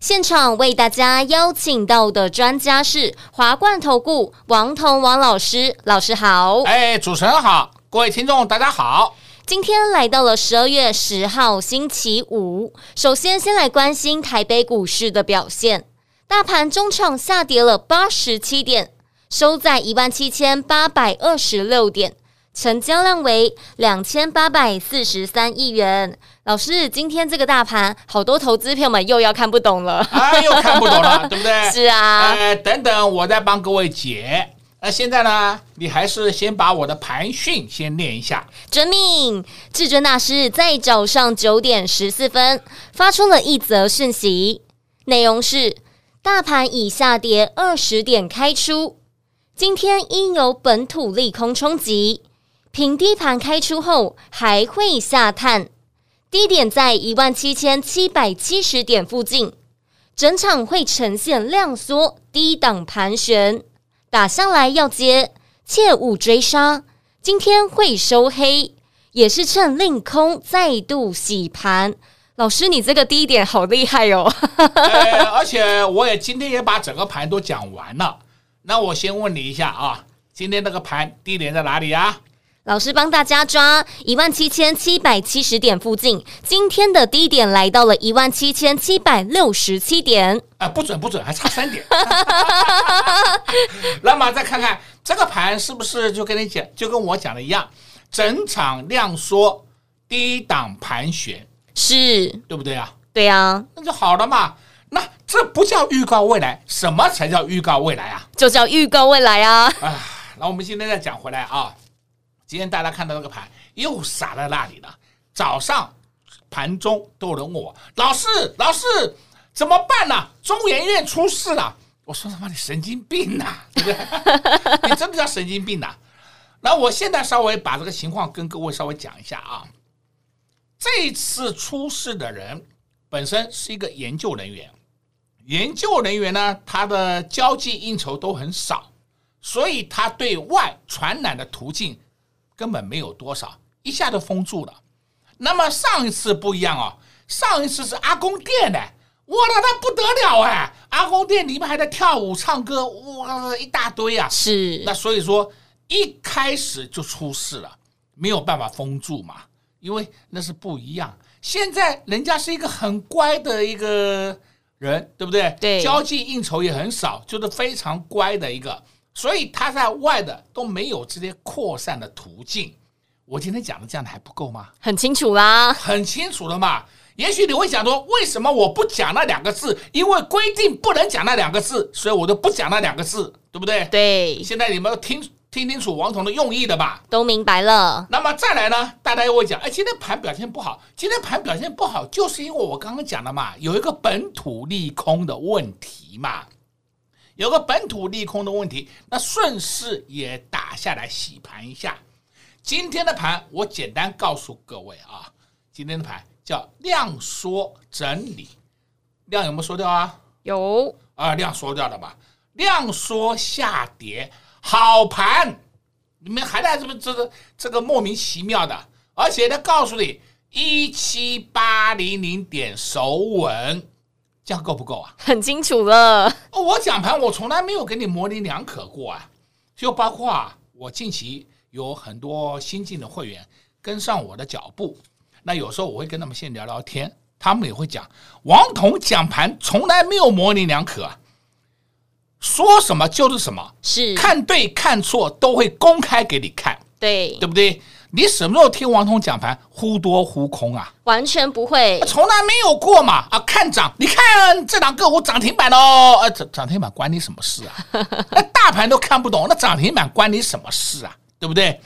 现场为大家邀请到的专家是华冠投顾王彤王老师，老师好。哎，主持人好，各位听众大家好。今天来到了十二月十号星期五，首先先来关心台北股市的表现。大盘中场下跌了八十七点，收在一万七千八百二十六点，成交量为两千八百四十三亿元。老师，今天这个大盘，好多投资票们又要看不懂了，啊，又看不懂了，对不对？是啊，呃，等等，我再帮各位解。那现在呢，你还是先把我的盘讯先念一下。遵命，至尊大师在早上九点十四分发出了一则讯息，内容是：大盘已下跌二十点开出，今天因有本土利空冲击，平低盘开出后还会下探，低点在一万七千七百七十点附近，整场会呈现量缩低档盘旋。打上来要接，切勿追杀。今天会收黑，也是趁令空再度洗盘。老师，你这个低点好厉害哦！呃，而且我也今天也把整个盘都讲完了。那我先问你一下啊，今天那个盘低点在哪里啊？老师帮大家抓一万七千七百七十点附近，今天的低点来到了一万七千七百六十七点。啊、呃，不准不准，还差三点。那么再看看这个盘是不是就跟你讲，就跟我讲的一样，整场量缩，低档盘旋，是对不对啊？对啊，那就好了嘛。那这不叫预告未来，什么才叫预告未来啊？就叫预告未来啊！啊，那我们今天再讲回来啊。今天大家看到那个盘又傻在那里了。早上盘中都有人问我：“老师，老师怎么办呢、啊？中研院出事了。”我说：“他妈，你神经病呐、啊，对不对？你真的叫神经病呐、啊！”那我现在稍微把这个情况跟各位稍微讲一下啊。这次出事的人本身是一个研究人员，研究人员呢，他的交际应酬都很少，所以他对外传染的途径。根本没有多少，一下就封住了。那么上一次不一样哦，上一次是阿公店的，哇，那那不得了哎！阿公店里面还在跳舞、唱歌，哇，一大堆啊。是，那所以说一开始就出事了，没有办法封住嘛，因为那是不一样。现在人家是一个很乖的一个人，对不对？对，交际应酬也很少，就是非常乖的一个。所以它在外的都没有这些扩散的途径。我今天讲的这样的还不够吗？很清楚啦，很清楚了嘛。也许你会想说，为什么我不讲那两个字？因为规定不能讲那两个字，所以我就不讲那两个字，对不对？对。现在你们听听清楚王彤的用意的吧？都明白了。那么再来呢？大家又会讲，哎，今天盘表现不好，今天盘表现不好，就是因为我刚刚讲了嘛，有一个本土利空的问题嘛。有个本土利空的问题，那顺势也打下来洗盘一下。今天的盘我简单告诉各位啊，今天的盘叫量缩整理，量有没有缩掉啊？有啊，量缩掉了吧？量缩下跌，好盘，你们还在这么这个这个莫名其妙的，而且他告诉你一七八零零点守稳。这样够不够啊？很清楚了。哦我讲盘，我从来没有给你模棱两可过啊。就包括啊，我近期有很多新进的会员跟上我的脚步，那有时候我会跟他们先聊聊天，他们也会讲，王彤讲盘从来没有模棱两可啊，说什么就是什么，是看对看错都会公开给你看，对对不对？你什么时候听王彤讲盘忽多忽空啊？完全不会，从来没有过嘛！啊，看涨，你看这档个股涨停板哦，啊，涨涨停板关你什么事啊？那大盘都看不懂，那涨停板关你什么事啊？对不对？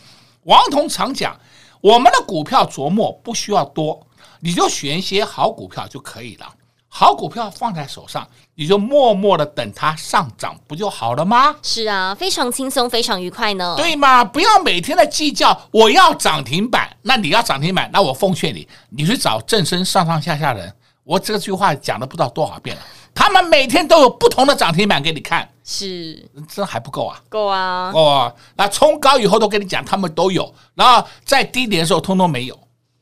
王彤常讲，我们的股票琢磨不需要多，你就选一些好股票就可以了。好股票放在手上，你就默默的等它上涨，不就好了吗？是啊，非常轻松，非常愉快呢。对嘛？不要每天的计较，我要涨停板，那你要涨停板，那我奉劝你，你去找正身上上下下人。我这句话讲了不知道多少遍了，他们每天都有不同的涨停板给你看，是，这还不够啊？够啊！够啊！那冲高以后都跟你讲，他们都有，然后在低点的时候通通没有，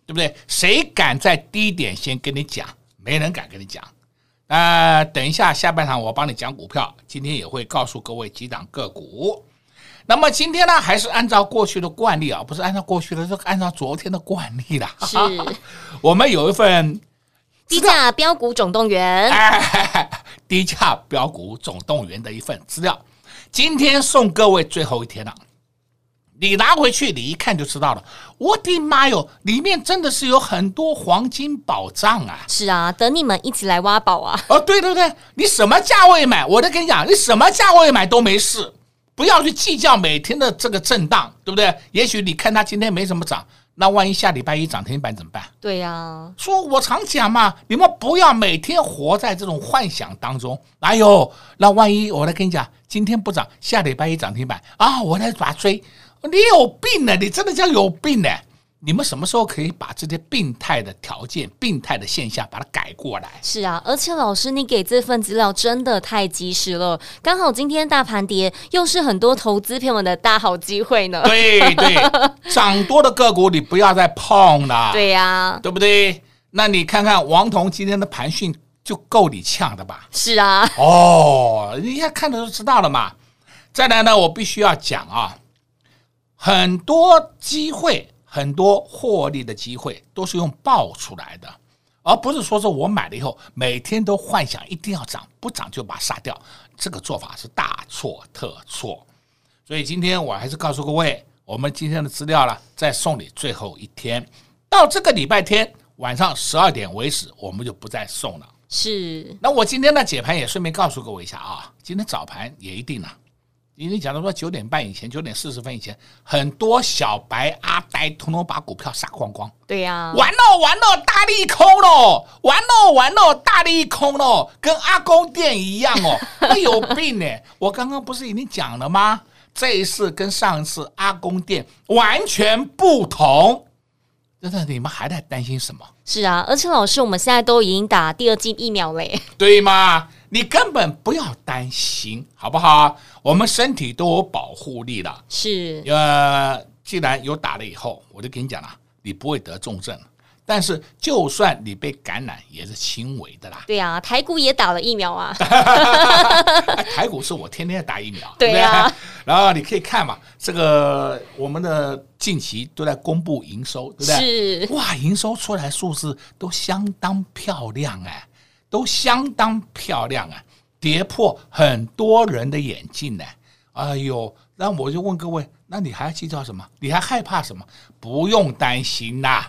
对不对？谁敢在低点先跟你讲？没人敢跟你讲。呃，等一下下半场我帮你讲股票，今天也会告诉各位几档个股。那么今天呢，还是按照过去的惯例啊，不是按照过去的，是按照昨天的惯例的。是，我们有一份。低价标股总动员，哎，低价标股总动员的一份资料，今天送各位最后一天了。你拿回去，你一看就知道了。我的妈哟，里面真的是有很多黄金宝藏啊！是啊，等你们一起来挖宝啊！哦，对对对，你什么价位买，我都跟你讲，你什么价位买都没事，不要去计较每天的这个震荡，对不对？也许你看它今天没什么涨。那万一下礼拜一涨停板怎么办？对呀、啊，说我常讲嘛，你们不要每天活在这种幻想当中。哎呦，那万一我来跟你讲，今天不涨，下礼拜一涨停板啊，我来把它追，你有病呢！你真的叫有病呢！你们什么时候可以把这些病态的条件、病态的现象把它改过来？是啊，而且老师，你给这份资料真的太及时了，刚好今天大盘跌，又是很多投资朋友们的大好机会呢。对对，涨多的个股你不要再碰了。对呀、啊，对不对？那你看看王彤今天的盘讯就够你呛的吧？是啊。哦，人家看的都知道了嘛。再来呢，我必须要讲啊，很多机会。很多获利的机会都是用爆出来的，而不是说是我买了以后每天都幻想一定要涨，不涨就把它杀掉，这个做法是大错特错。所以今天我还是告诉各位，我们今天的资料呢，再送你最后一天，到这个礼拜天晚上十二点为止，我们就不再送了。是。那我今天的解盘也顺便告诉各位一下啊，今天早盘也一定了。因为讲到说九点半以前，九点四十分以前，很多小白阿呆通通把股票杀光光。对呀、啊，完了完了，大利空了，完了完了，大利空了，跟阿公店一样哦，那有病呢！我刚刚不是已经讲了吗？这一次跟上一次阿公店完全不同。真的，你们还在担心什么？是啊，而且老师，我们现在都已经打第二剂疫苗嘞，对吗？你根本不要担心，好不好？我们身体都有保护力了。是，呃，既然有打了以后，我就跟你讲了，你不会得重症。但是，就算你被感染，也是轻微的啦。对啊，台股也打了疫苗啊。台股是我天天打疫苗。对呀、啊。然后你可以看嘛，这个我们的近期都在公布营收，对不对？是。哇，营收出来数字都相当漂亮哎。都相当漂亮啊，跌破很多人的眼镜呢。哎呦，那我就问各位，那你还要计较什么？你还害怕什么？不用担心呐。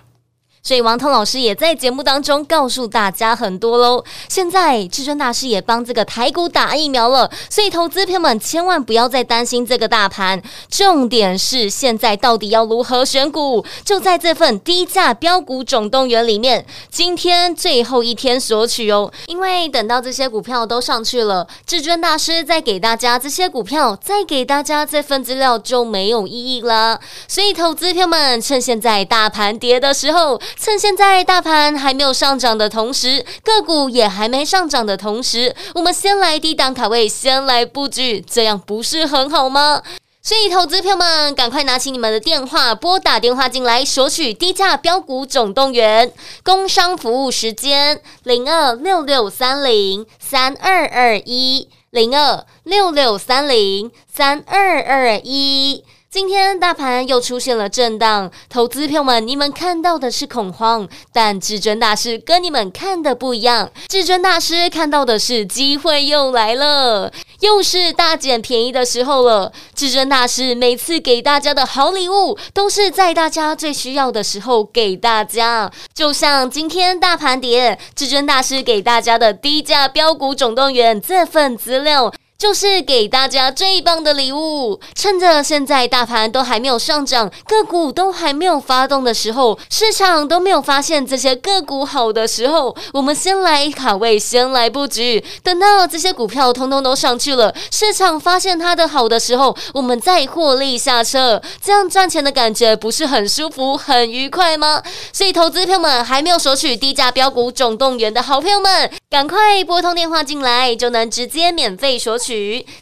所以王彤老师也在节目当中告诉大家很多喽。现在至尊大师也帮这个台股打疫苗了，所以投资朋友们千万不要再担心这个大盘。重点是现在到底要如何选股？就在这份低价标股总动员里面，今天最后一天索取哦。因为等到这些股票都上去了，至尊大师再给大家这些股票，再给大家这份资料就没有意义了。所以投资朋友们趁现在大盘跌的时候。趁现在大盘还没有上涨的同时，个股也还没上涨的同时，我们先来低档卡位，先来布局，这样不是很好吗？所以，投资票们，赶快拿起你们的电话，拨打电话进来索取低价标股总动员。工商服务时间：零二六六三零三二二一，零二六六三零三二二一。今天大盘又出现了震荡，投资票们，你们看到的是恐慌，但至尊大师跟你们看的不一样。至尊大师看到的是机会又来了，又是大捡便宜的时候了。至尊大师每次给大家的好礼物，都是在大家最需要的时候给大家。就像今天大盘跌，至尊大师给大家的低价标股总动员这份资料。就是给大家最棒的礼物。趁着现在大盘都还没有上涨，个股都还没有发动的时候，市场都没有发现这些个股好的时候，我们先来卡位，先来布局。等到这些股票通通都上去了，市场发现它的好的时候，我们再获利下车，这样赚钱的感觉不是很舒服、很愉快吗？所以，投资朋友们还没有索取低价标股总动员的好朋友们，赶快拨通电话进来，就能直接免费索取。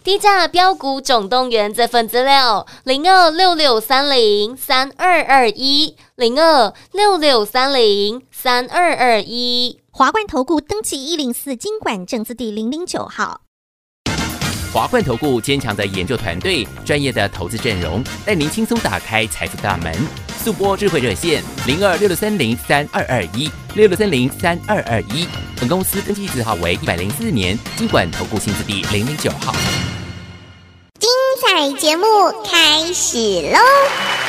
低价标股总动员这份资料，零二六六三零三二二一，零二六六三零三二二一。华冠投顾登记一零四经管证字第零零九号。华冠投顾坚强的研究团队，专业的投资阵容，带您轻松打开财富大门。速播智慧热线零二六六三零三二二一六六三零三二二一。本公司登记字号为一百零四年金管投顾新字第零零九号。精彩节目开始喽！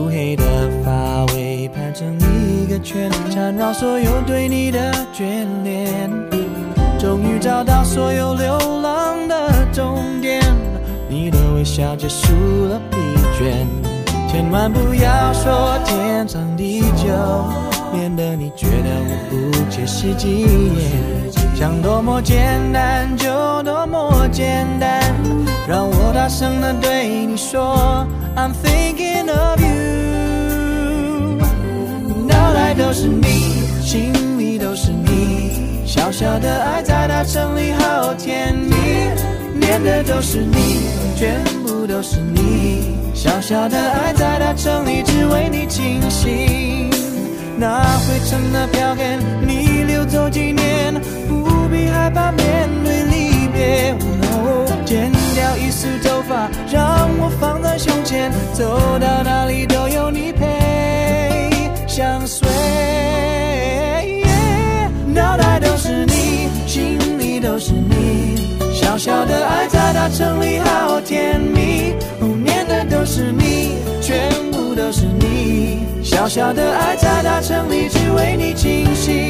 乌黑的发尾盘成一个圈，缠绕所有对你的眷恋。终于找到所有流浪的终点，你的微笑结束了疲倦。千万不要说天长地久，免得你觉得我不切实际。想多么简单就多么简单，让我大声地对你说，I'm thinking of you 脑袋。都是你，心里都是你，小小的爱在大城里好甜蜜，念的都是你，全部都是你，小小的爱在大城里只为你倾心。那灰尘的票根，你走几年，不必害怕面对离别。哦，剪掉一丝头发，让我放在胸前，走到哪里都有你陪，相随。脑袋都是你，心里都是你小的爱在大城里好甜蜜，念的都是你，全部都是你。小小的爱在大城里只为你倾心，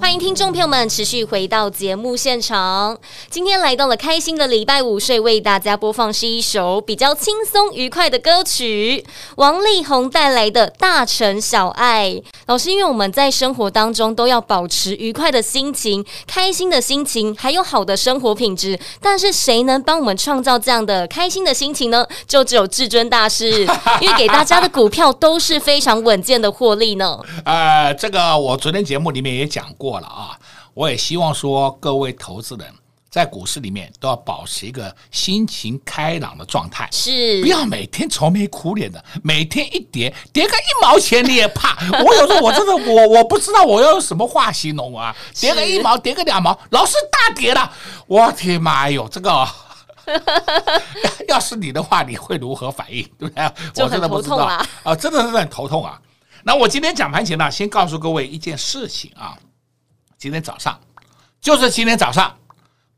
欢迎听众朋友们持续回到节目现场。今天来到了开心的礼拜五，所以为大家播放是一首比较轻松愉快的歌曲，王力宏带来的《大城小爱》。老师，因为我们在生活当中都要保持愉快的心情、开心的心情，还有好的生活品质。但是谁能帮我们创造这样的开心的心情呢？就只有至尊大师，因为给大家的股票都是非常稳健的获利呢。呃，这个我昨天节目里面也讲过了啊，我也希望说各位投资人在股市里面都要保持一个心情开朗的状态，是不要每天愁眉苦脸的，每天一跌跌个一毛钱你也怕。我有时候我真的我我不知道我要用什么话形容啊，跌个一毛，跌个两毛，老是大跌了，我天妈哟，这个 要是你的话，你会如何反应？对不对？我真的不知道啊，啊，真的是很头痛啊。那我今天讲盘前呢，先告诉各位一件事情啊。今天早上，就是今天早上，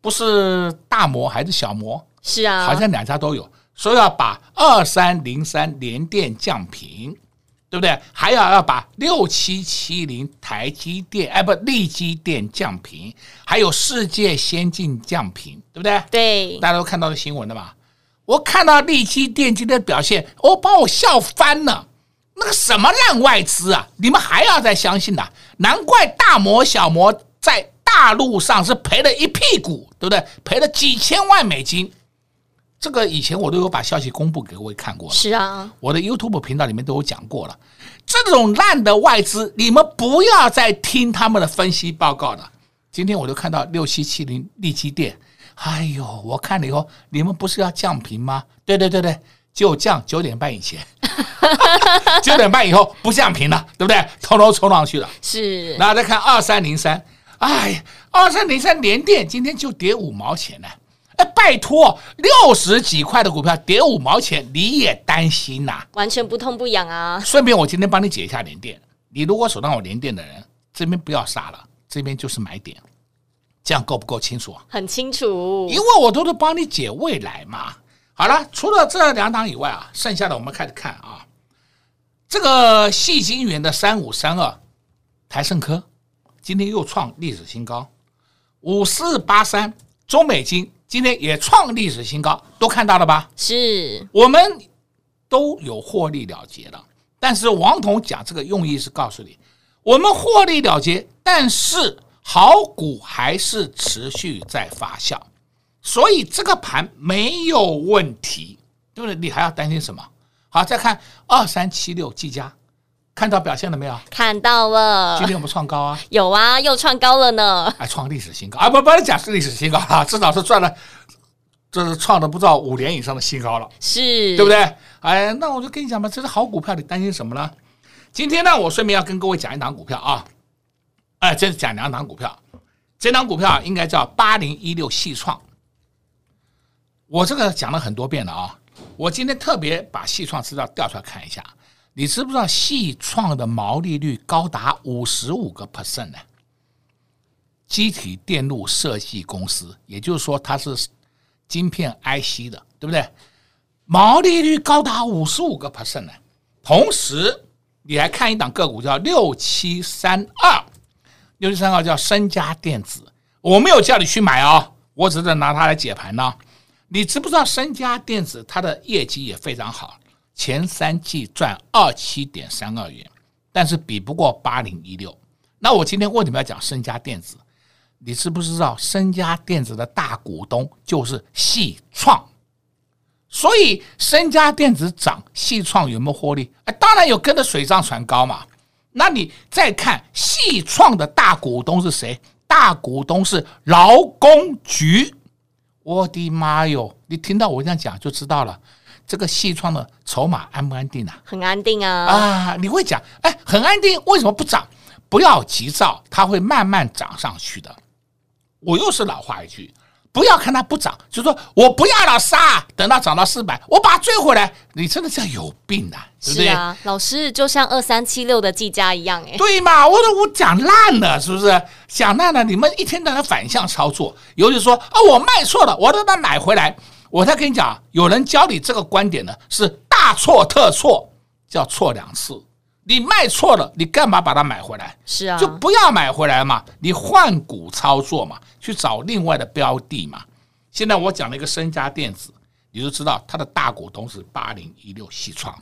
不是大摩还是小摩？是啊，好像两家都有说要把二三零三联电降频，对不对？还要要把六七七零台积电哎不力积电降频，还有世界先进降频，对不对？对，大家都看到的新闻了吧？我看到力积电今天的表现，我把我笑翻了。那个什么烂外资啊！你们还要再相信呐、啊？难怪大摩小摩在大陆上是赔了一屁股，对不对？赔了几千万美金。这个以前我都有把消息公布给各位看过了。是啊，我的 YouTube 频道里面都有讲过了。这种烂的外资，你们不要再听他们的分析报告了。今天我就看到六七七零利基电，哎呦，我看了以后，你们不是要降频吗？对对对对。就降九点半以前，九点半以后不降频了，对不对？偷偷冲上去了。是，然后再看二三零三，哎，二三零三联电今天就跌五毛钱呢。哎，拜托，六十几块的股票跌五毛钱，你也担心呐？完全不痛不痒啊。顺便我今天帮你解一下连电，你如果手上有连电的人，这边不要杀了，这边就是买点，这样够不够清楚啊？很清楚，因为我都是帮你解未来嘛。好了，除了这两档以外啊，剩下的我们开始看啊。这个细晶圆的三五三二，台胜科今天又创历史新高，五四八三中美金今天也创历史新高，都看到了吧？是，我们都有获利了结了。但是王彤讲这个用意是告诉你，我们获利了结，但是好股还是持续在发酵。所以这个盘没有问题，对不对？你还要担心什么？好，再看二三七六技嘉，看到表现了没有？看到了。今天我们创高啊？有啊，又创高了呢。还创历史新高啊！不，不能讲是历史新高啊，至少是赚了，这是创的不知道五年以上的新高了，是对不对？哎，那我就跟你讲吧，这是好股票，你担心什么呢？今天呢，我顺便要跟各位讲一档股票啊，哎，这是讲两档股票，这档股票应该叫八零一六细创。我这个讲了很多遍了啊！我今天特别把细创资料调出来看一下，你知不知道矽创的毛利率高达五十五个 percent 呢？积体电路设计公司，也就是说它是晶片 IC 的，对不对？毛利率高达五十五个 percent 呢。同时，你还看一档个股叫六七三二，六七三二叫深佳电子，我没有叫你去买哦，我只是拿它来解盘呢。你知不知道深佳电子它的业绩也非常好，前三季赚二七点三二元，但是比不过八零一六。那我今天为什么要讲升佳电子？你知不知道升佳电子的大股东就是矽创？所以升佳电子涨，矽创有没有获利？哎，当然有，跟着水涨船高嘛。那你再看矽创的大股东是谁？大股东是劳工局。我的妈哟！你听到我这样讲就知道了，这个西创的筹码安不安定啊？很安定啊！啊，你会讲，哎，很安定，为什么不涨？不要急躁，它会慢慢涨上去的。我又是老话一句。不要看它不涨，就说我不要了杀，等到涨到四百，我把它追回来。你真的是有病啊，对不对？是啊，老师就像二三七六的技嘉一样，哎，对嘛？我都我讲烂了，是不是？讲烂了，你们一天到晚反向操作，尤其说啊，我卖错了，我都把它买回来。我再跟你讲，有人教你这个观点呢，是大错特错，叫错两次。你卖错了，你干嘛把它买回来？是啊，就不要买回来嘛，你换股操作嘛，去找另外的标的嘛。现在我讲了一个升佳电子，你就知道它的大股东是八零一六西创。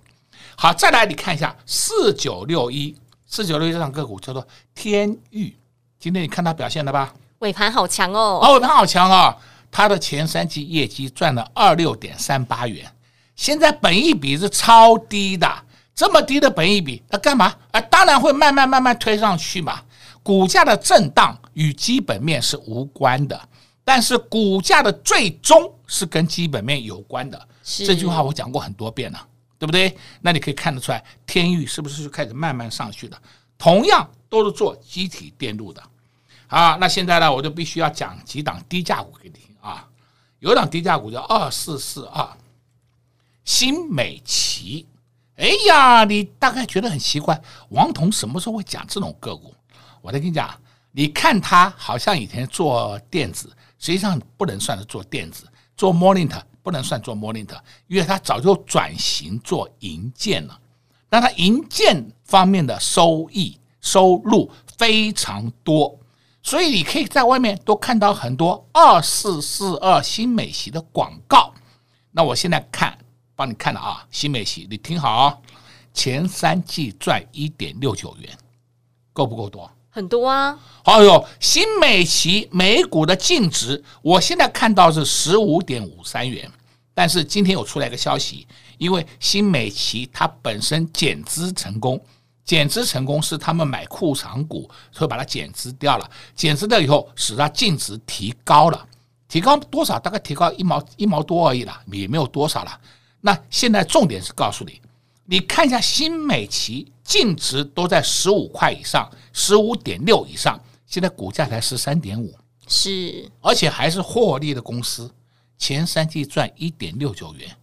好，再来你看一下四九六一，四九六一这档个股叫做天域，今天你看它表现了吧？尾盘好强哦，哦，尾盘好强啊、哦！它的前三季业绩赚了二六点三八元，现在本益比是超低的，这么低的本益比，那干嘛？啊，当然会慢慢慢慢推上去嘛。股价的震荡与基本面是无关的，但是股价的最终是跟基本面有关的。这句话我讲过很多遍了。对不对？那你可以看得出来，天域是不是就开始慢慢上去了？同样都是做机体电路的。啊，那现在呢，我就必须要讲几档低价股给你听啊。有一档低价股叫二四四二，新美齐。哎呀，你大概觉得很奇怪，王彤什么时候会讲这种个股？我再跟你讲，你看他好像以前做电子，实际上不能算是做电子，做 monitor。不能算做 monitor，因为他早就转型做银建了。那他银建方面的收益收入非常多，所以你可以在外面都看到很多二四四二新美齐的广告。那我现在看，帮你看了啊，新美齐，你听好啊，前三季赚一点六九元，够不够多？很多啊！哎呦，新美琪每股的净值，我现在看到是十五点五三元。但是今天有出来一个消息，因为新美琪它本身减资成功，减资成功是他们买库藏股，所以把它减资掉了。减资掉以后，使它净值提高了，提高多少？大概提高一毛一毛多而已啦，也没有多少了。那现在重点是告诉你，你看一下新美齐。净值都在十五块以上，十五点六以上，现在股价才十三点五，是，而且还是获利的公司，前三季赚一点六九元，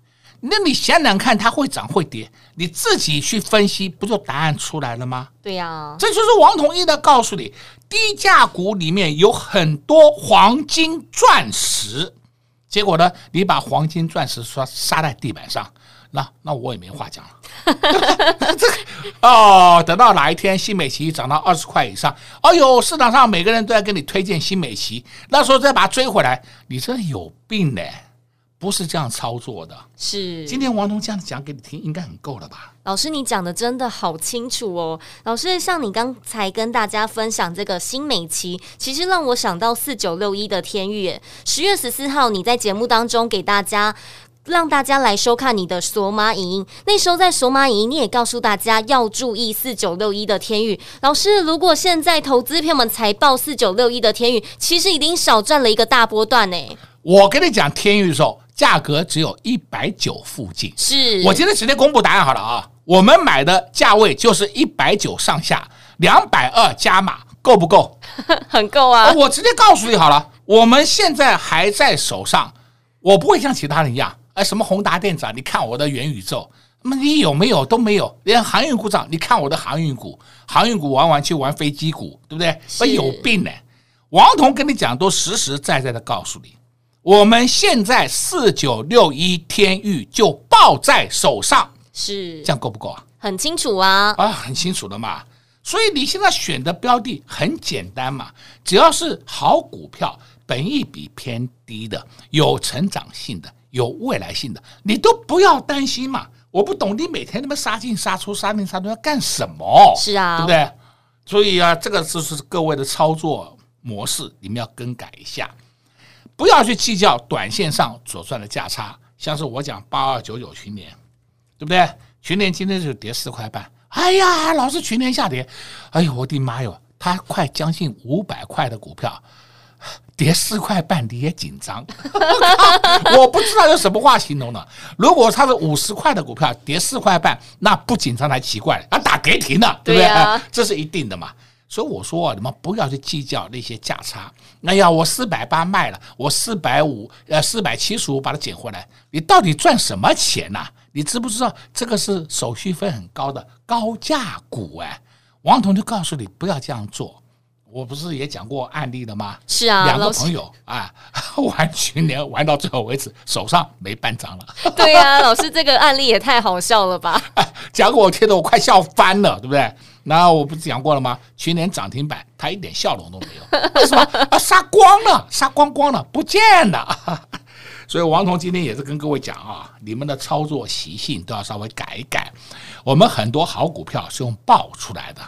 那你想想看，它会涨会跌，你自己去分析，不就答案出来了吗？对呀、啊，这就是王统一的告诉你，低价股里面有很多黄金钻石，结果呢，你把黄金钻石刷杀在地板上。那那我也没话讲了，这个哦，等到哪一天新美琪涨到二十块以上，哎呦，市场上每个人都在跟你推荐新美琪，那时候再把它追回来，你真的有病呢？不是这样操作的。是，今天王彤这样讲给你听，应该很够了吧？老师，你讲的真的好清楚哦。老师，像你刚才跟大家分享这个新美琪，其实让我想到四九六一的天域。十月十四号，你在节目当中给大家。让大家来收看你的索马影音，那时候在索马影音，你也告诉大家要注意四九六一的天域。老师，如果现在投资朋友们才报四九六一的天域，其实已经少赚了一个大波段呢。我跟你讲，天钰的时候价格只有一百九附近，是我今天直接公布答案好了啊。我们买的价位就是一百九上下，两百二加码够不够？很够啊！我直接告诉你好了，我们现在还在手上，我不会像其他人一样。哎，什么宏达电子啊？你看我的元宇宙，那么你有没有都没有？连航运股涨，你看我的航运股，航运股玩完去玩飞机股，对不对？不有病呢？王彤跟你讲，都实实在在的告诉你，我们现在四九六一天钰就抱在手上，是这样够不够啊？很清楚啊，啊，很清楚的嘛。所以你现在选的标的很简单嘛，只要是好股票，本益比偏低的，有成长性的。有未来性的，你都不要担心嘛。我不懂你每天那么杀进杀出、杀进杀出要干什么？是啊，对不对？所以啊，这个就是各位的操作模式，你们要更改一下，不要去计较短线上所赚的价差。像是我讲八二九九群联，对不对？群联今天就跌四块半，哎呀，老是群联下跌，哎呦，我的妈哟，它快将近五百块的股票。跌四块半你也紧张，我不知道用什么话形容呢。如果它是五十块的股票跌四块半，那不紧张才奇怪了，啊打跌停了，对不对？这是一定的嘛。所以我说啊，你们不要去计较那些价差。哎呀，我四百八卖了，我四百五呃四百七十五把它捡回来，你到底赚什么钱呐？你知不知道这个是手续费很高的高价股哎？王彤就告诉你不要这样做。我不是也讲过案例了吗？是啊，两个朋友啊，玩群联玩到最后为止，手上没半张了。对呀、啊，老师这个案例也太好笑了吧？讲给我听的我快笑翻了，对不对？那我不是讲过了吗？群联涨停板，他一点笑容都没有，为什么？啊，杀光了，杀光光了，不见了。所以王彤今天也是跟各位讲啊，你们的操作习性都要稍微改一改。我们很多好股票是用爆出来的。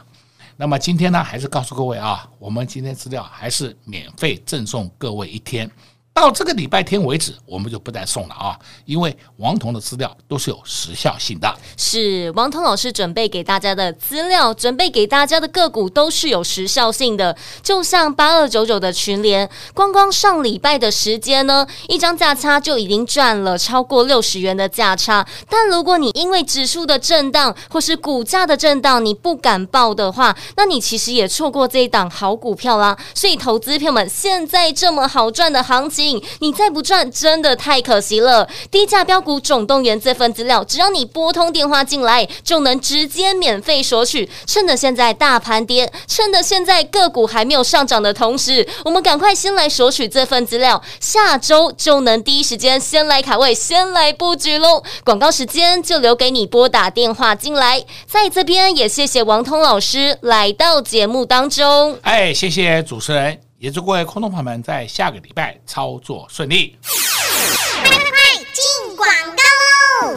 那么今天呢，还是告诉各位啊，我们今天资料还是免费赠送各位一天。到这个礼拜天为止，我们就不再送了啊，因为王彤的资料都是有时效性的。是王彤老师准备给大家的资料，准备给大家的个股都是有时效性的。就像八二九九的群联，光光上礼拜的时间呢，一张价差就已经赚了超过六十元的价差。但如果你因为指数的震荡或是股价的震荡，你不敢报的话，那你其实也错过这一档好股票啦。所以，投资朋友们，现在这么好赚的行情。你再不赚，真的太可惜了。低价标股总动员这份资料，只要你拨通电话进来，就能直接免费索取。趁着现在大盘跌，趁着现在个股还没有上涨的同时，我们赶快先来索取这份资料，下周就能第一时间先来卡位，先来布局喽。广告时间就留给你拨打电话进来。在这边也谢谢王通老师来到节目当中。哎，谢谢主持人。也祝各位空头朋友们在下个礼拜操作顺利。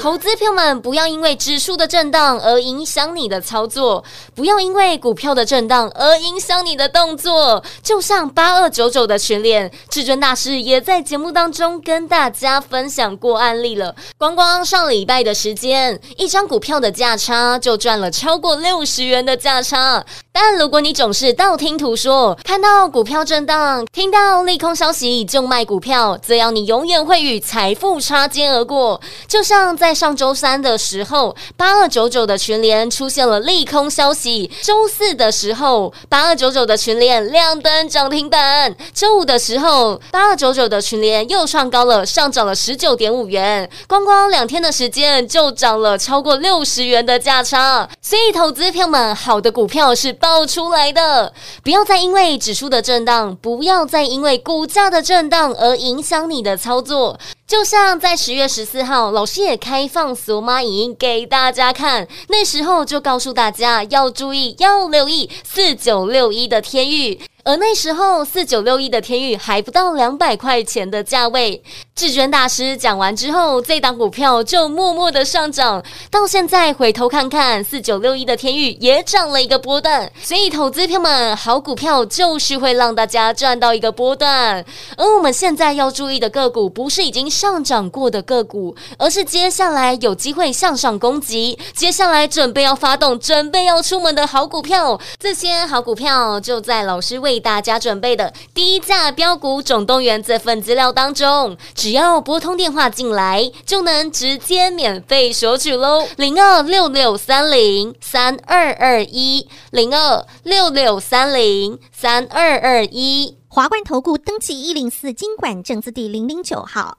投资朋友们，不要因为指数的震荡而影响你的操作，不要因为股票的震荡而影响你的动作。就像八二九九的群联，至尊大师也在节目当中跟大家分享过案例了。光光上礼拜的时间，一张股票的价差就赚了超过六十元的价差。但如果你总是道听途说，看到股票震荡，听到利空消息就卖股票，这样你永远会与财富擦肩而过。就像在上周三的时候，八二九九的群联出现了利空消息；周四的时候，八二九九的群联亮灯涨停板；周五的时候，八二九九的群联又创高了，上涨了十九点五元，光光两天的时间就涨了超过六十元的价差。所以，投资票们，好的股票是爆出来的，不要再因为指数的震荡，不要再因为股价的震荡而影响你的操作。就像在十月十四号，老师也开放索玛影音给大家看，那时候就告诉大家要注意，要留意四九六一的天域。而那时候，四九六一的天域还不到两百块钱的价位。至尊大师讲完之后，这档股票就默默的上涨，到现在回头看看，四九六一的天域也涨了一个波段。所以，投资票们，好股票就是会让大家赚到一个波段。而我们现在要注意的个股，不是已经上涨过的个股，而是接下来有机会向上攻击，接下来准备要发动、准备要出门的好股票。这些好股票就在老师为大家准备的低价标股总动员这份资料当中，只要拨通电话进来，就能直接免费索取喽。零二六六三零三二二一，零二六六三零三二二一。华冠投顾登记一零四经管证字第零零九号。